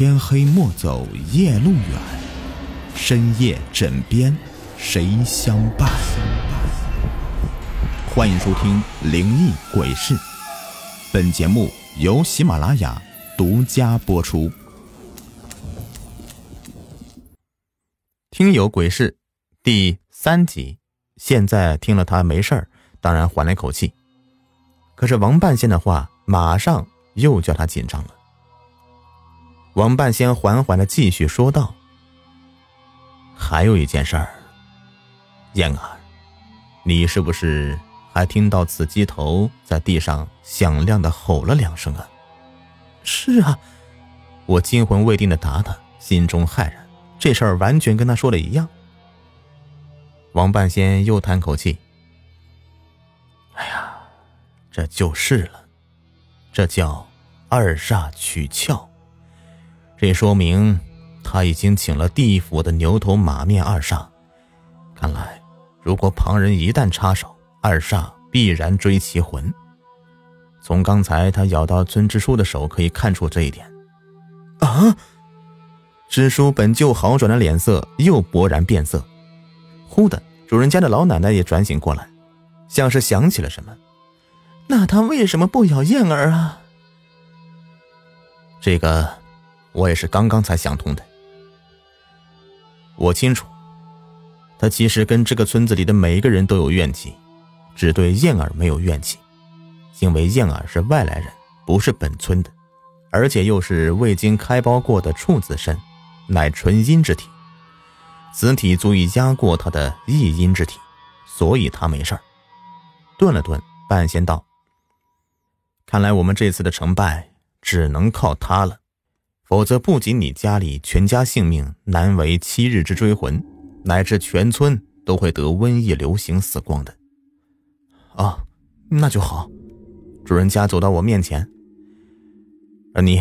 天黑莫走夜路远，深夜枕边谁相伴？欢迎收听《灵异鬼事》，本节目由喜马拉雅独家播出。听友鬼事第三集，现在听了他没事儿，当然缓了一口气。可是王半仙的话马上又叫他紧张了。王半仙缓缓的继续说道：“还有一件事儿，燕儿，你是不是还听到此鸡头在地上响亮的吼了两声啊？”“是啊。”我惊魂未定的答他，心中骇然，这事儿完全跟他说的一样。王半仙又叹口气：“哎呀，这就是了，这叫二煞取窍。”这说明他已经请了地府的牛头马面二煞。看来，如果旁人一旦插手，二煞必然追其魂。从刚才他咬到村支书的手可以看出这一点。啊！支书本就好转的脸色又勃然变色。忽的，主人家的老奶奶也转醒过来，像是想起了什么。那他为什么不咬燕儿啊？这个。我也是刚刚才想通的。我清楚，他其实跟这个村子里的每一个人都有怨气，只对燕儿没有怨气，因为燕儿是外来人，不是本村的，而且又是未经开包过的处子身，乃纯阴之体，此体足以压过他的异阴之体，所以他没事儿。顿了顿，半仙道：“看来我们这次的成败只能靠他了。”否则，不仅你家里全家性命难为七日之追魂，乃至全村都会得瘟疫流行死光的。啊，那就好。主人家走到我面前，而你，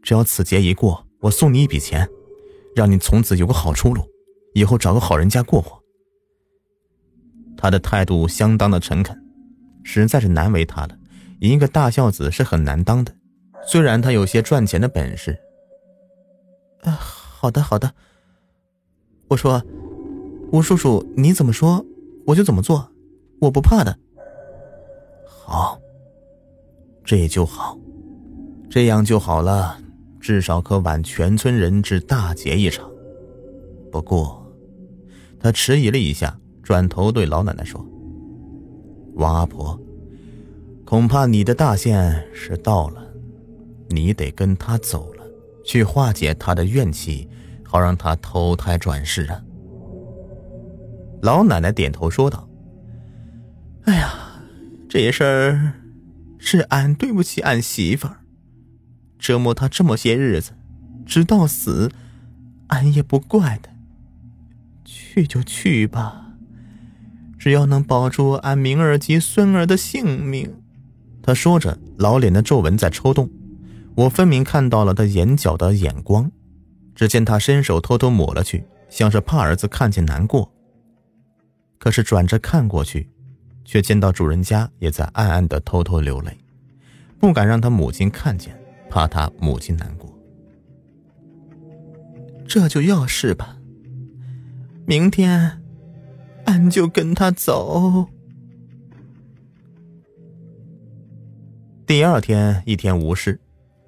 只要此劫一过，我送你一笔钱，让你从此有个好出路，以后找个好人家过活。他的态度相当的诚恳，实在是难为他了。一个大孝子是很难当的，虽然他有些赚钱的本事。好的好的。我说，吴叔叔，你怎么说，我就怎么做，我不怕的。好，这就好，这样就好了，至少可挽全村人之大劫一场。不过，他迟疑了一下，转头对老奶奶说：“王阿婆，恐怕你的大限是到了，你得跟他走了。”去化解他的怨气，好让他投胎转世啊！老奶奶点头说道：“哎呀，这事儿是俺对不起俺媳妇儿，折磨她这么些日子，直到死，俺也不怪她。去就去吧，只要能保住俺明儿及孙儿的性命。”他说着，老脸的皱纹在抽动。我分明看到了他眼角的眼光，只见他伸手偷偷抹了去，像是怕儿子看见难过。可是转着看过去，却见到主人家也在暗暗的偷偷流泪，不敢让他母亲看见，怕他母亲难过。这就要事吧。明天，俺就跟他走。第二天一天无事。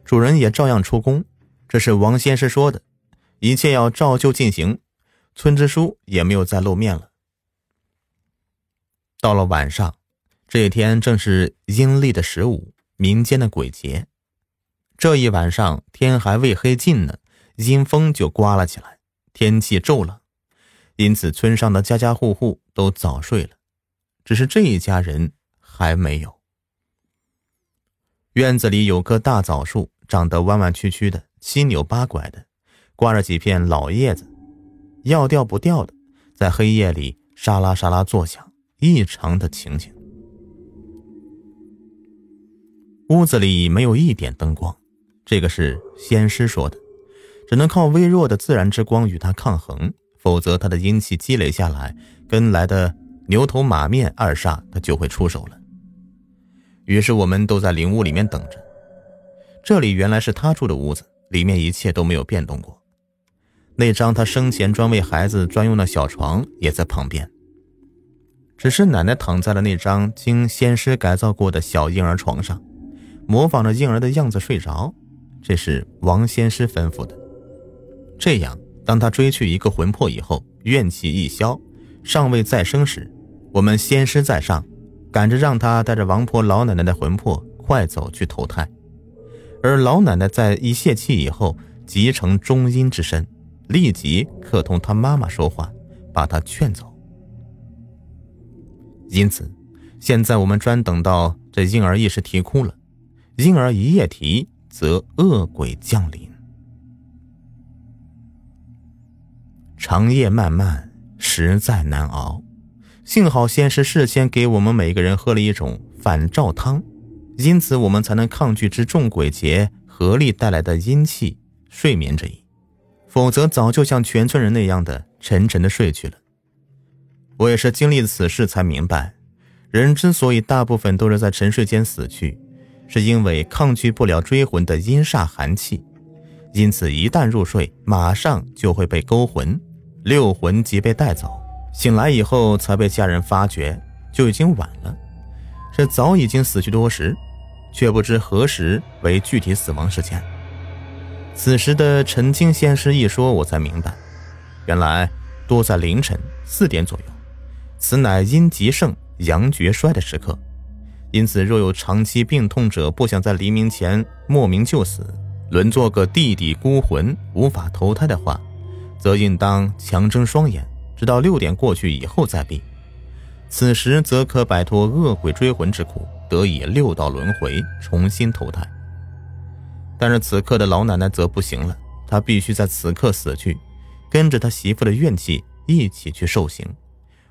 主人也照样出宫，这是王先生说的，一切要照旧进行。村支书也没有再露面了。到了晚上，这一天正是阴历的十五，民间的鬼节。这一晚上天还未黑尽呢，阴风就刮了起来，天气骤冷，因此村上的家家户户都早睡了，只是这一家人还没有。院子里有棵大枣树。长得弯弯曲曲的，七扭八拐的，挂着几片老叶子，要掉不掉的，在黑夜里沙拉沙拉作响，异常的清静。屋子里没有一点灯光，这个是仙师说的，只能靠微弱的自然之光与他抗衡，否则他的阴气积累下来，跟来的牛头马面二煞他就会出手了。于是我们都在灵屋里面等着。这里原来是他住的屋子，里面一切都没有变动过。那张他生前专为孩子专用的小床也在旁边，只是奶奶躺在了那张经先师改造过的小婴儿床上，模仿着婴儿的样子睡着。这是王先师吩咐的。这样，当他追去一个魂魄以后，怨气一消，尚未再生时，我们先师在上，赶着让他带着王婆老奶奶的魂魄快走去投胎。而老奶奶在一泄气以后，即成中阴之身，立即可同他妈妈说话，把他劝走。因此，现在我们专等到这婴儿一时啼哭了，婴儿一夜啼，则恶鬼降临。长夜漫漫，实在难熬。幸好先是事先给我们每个人喝了一种反照汤。因此，我们才能抗拒之众鬼节合力带来的阴气睡眠之意，否则早就像全村人那样的沉沉的睡去了。我也是经历了此事才明白，人之所以大部分都是在沉睡间死去，是因为抗拒不了追魂的阴煞寒气，因此一旦入睡，马上就会被勾魂，六魂即被带走。醒来以后才被家人发觉，就已经晚了，这早已经死去多时。却不知何时为具体死亡时间。此时的陈清仙师一说，我才明白，原来多在凌晨四点左右，此乃阴极盛、阳绝衰的时刻。因此，若有长期病痛者不想在黎明前莫名就死，沦做个地底孤魂，无法投胎的话，则应当强睁双眼，直到六点过去以后再闭。此时则可摆脱恶鬼追魂之苦。得以六道轮回重新投胎，但是此刻的老奶奶则不行了，她必须在此刻死去，跟着她媳妇的怨气一起去受刑，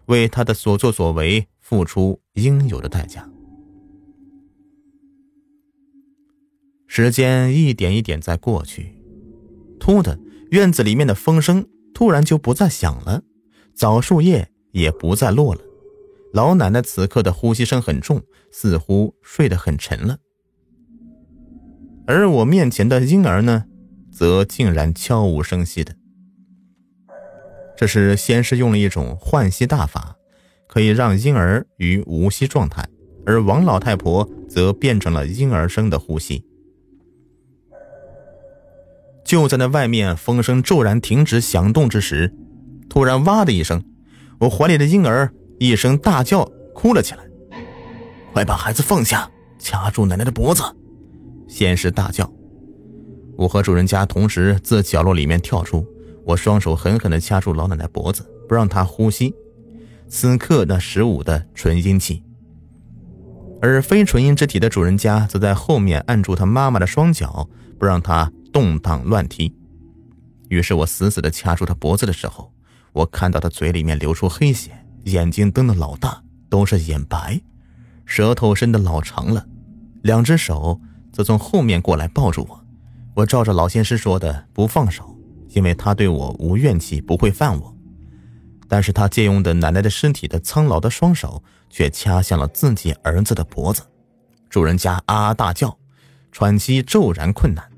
为她的所作所为付出应有的代价。时间一点一点在过去，突的院子里面的风声突然就不再响了，枣树叶也不再落了。老奶奶此刻的呼吸声很重，似乎睡得很沉了。而我面前的婴儿呢，则竟然悄无声息的。这是先是用了一种换息大法，可以让婴儿于无息状态，而王老太婆则变成了婴儿声的呼吸。就在那外面风声骤然停止响动之时，突然“哇”的一声，我怀里的婴儿。一声大叫，哭了起来。快把孩子放下，掐住奶奶的脖子！先是大叫。我和主人家同时自角落里面跳出，我双手狠狠地掐住老奶奶脖子，不让她呼吸。此刻那十五的纯阴气，而非纯阴之体的主人家则在后面按住他妈妈的双脚，不让她动荡乱踢。于是我死死地掐住她脖子的时候，我看到他嘴里面流出黑血。眼睛瞪得老大，都是眼白，舌头伸得老长了，两只手则从后面过来抱住我。我照着老先师说的不放手，因为他对我无怨气，不会犯我。但是他借用的奶奶的身体的苍老的双手，却掐向了自己儿子的脖子。主人家啊啊大叫，喘息骤然困难。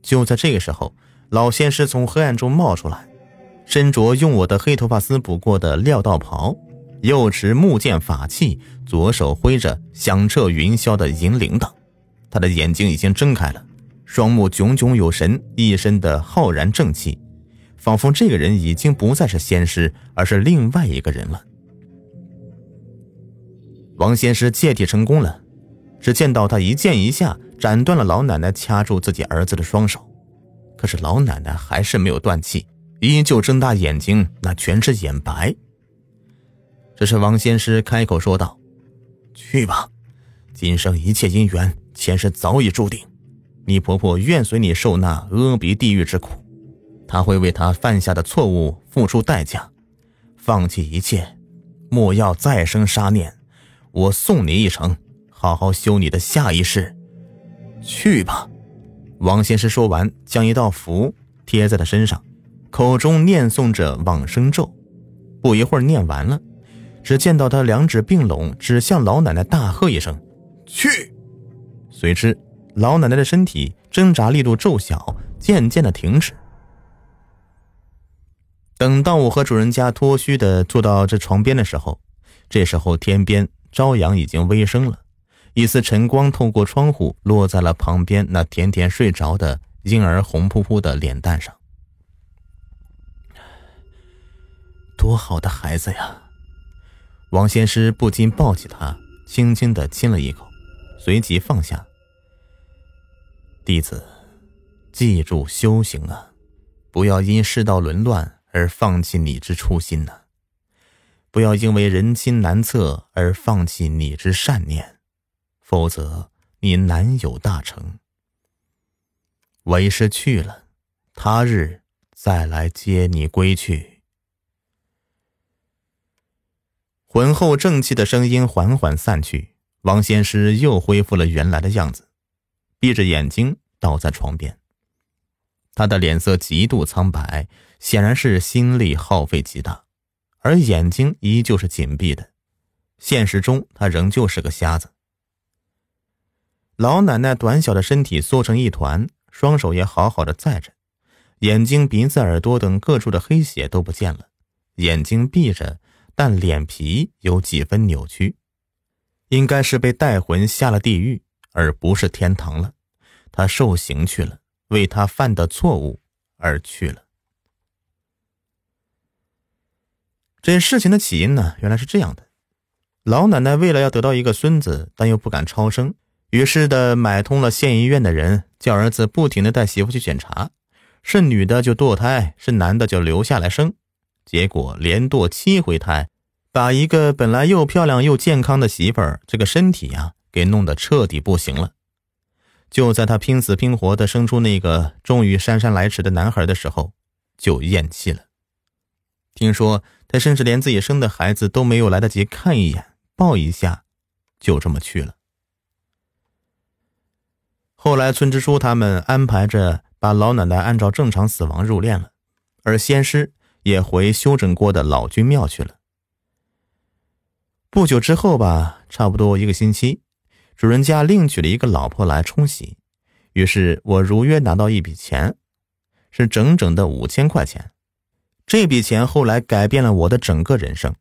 就在这个时候，老先师从黑暗中冒出来。身着用我的黑头发丝补过的料道袍，右持木剑法器，左手挥着响彻云霄的银铃铛。他的眼睛已经睁开了，双目炯炯有神，一身的浩然正气，仿佛这个人已经不再是仙师，而是另外一个人了。王仙师借体成功了，只见到他一剑一下斩断了老奶奶掐住自己儿子的双手，可是老奶奶还是没有断气。依旧睁大眼睛，那全是眼白。这是王仙师开口说道：“去吧，今生一切因缘，前世早已注定。你婆婆愿随你受那阿鼻地狱之苦，她会为她犯下的错误付出代价。放弃一切，莫要再生杀念。我送你一程，好好修你的下一世。去吧。”王仙师说完，将一道符贴在他身上。口中念诵着往生咒，不一会儿念完了，只见到他两指并拢，指向老奶奶，大喝一声：“去！”随之，老奶奶的身体挣扎力度骤小，渐渐的停止。等到我和主人家脱虚的坐到这床边的时候，这时候天边朝阳已经微升了，一丝晨光透过窗户落在了旁边那甜甜睡着的婴儿红扑扑的脸蛋上。多好的孩子呀！王仙师不禁抱起他，轻轻的亲了一口，随即放下。弟子，记住修行啊，不要因世道沦乱而放弃你之初心呐，不要因为人心难测而放弃你之善念，否则你难有大成。为师去了，他日再来接你归去。浑厚正气的声音缓缓散去，王仙师又恢复了原来的样子，闭着眼睛倒在床边。他的脸色极度苍白，显然是心力耗费极大，而眼睛依旧是紧闭的。现实中，他仍旧是个瞎子。老奶奶短小的身体缩成一团，双手也好好的在着，眼睛、鼻子、耳朵等各处的黑血都不见了，眼睛闭着。但脸皮有几分扭曲，应该是被带魂下了地狱，而不是天堂了。他受刑去了，为他犯的错误而去了。这事情的起因呢，原来是这样的：老奶奶为了要得到一个孙子，但又不敢超生，于是的买通了县医院的人，叫儿子不停的带媳妇去检查，是女的就堕胎，是男的就留下来生。结果连堕七回胎，把一个本来又漂亮又健康的媳妇儿，这个身体呀，给弄得彻底不行了。就在他拼死拼活的生出那个终于姗姗来迟的男孩的时候，就咽气了。听说他甚至连自己生的孩子都没有来得及看一眼、抱一下，就这么去了。后来村支书他们安排着把老奶奶按照正常死亡入殓了，而先师。也回修整过的老君庙去了。不久之后吧，差不多一个星期，主人家另娶了一个老婆来冲喜，于是我如约拿到一笔钱，是整整的五千块钱。这笔钱后来改变了我的整个人生。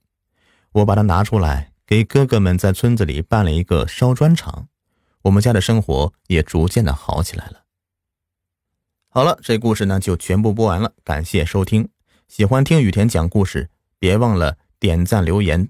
我把它拿出来给哥哥们在村子里办了一个烧砖厂，我们家的生活也逐渐的好起来了。好了，这故事呢就全部播完了，感谢收听。喜欢听雨田讲故事，别忘了点赞、留言、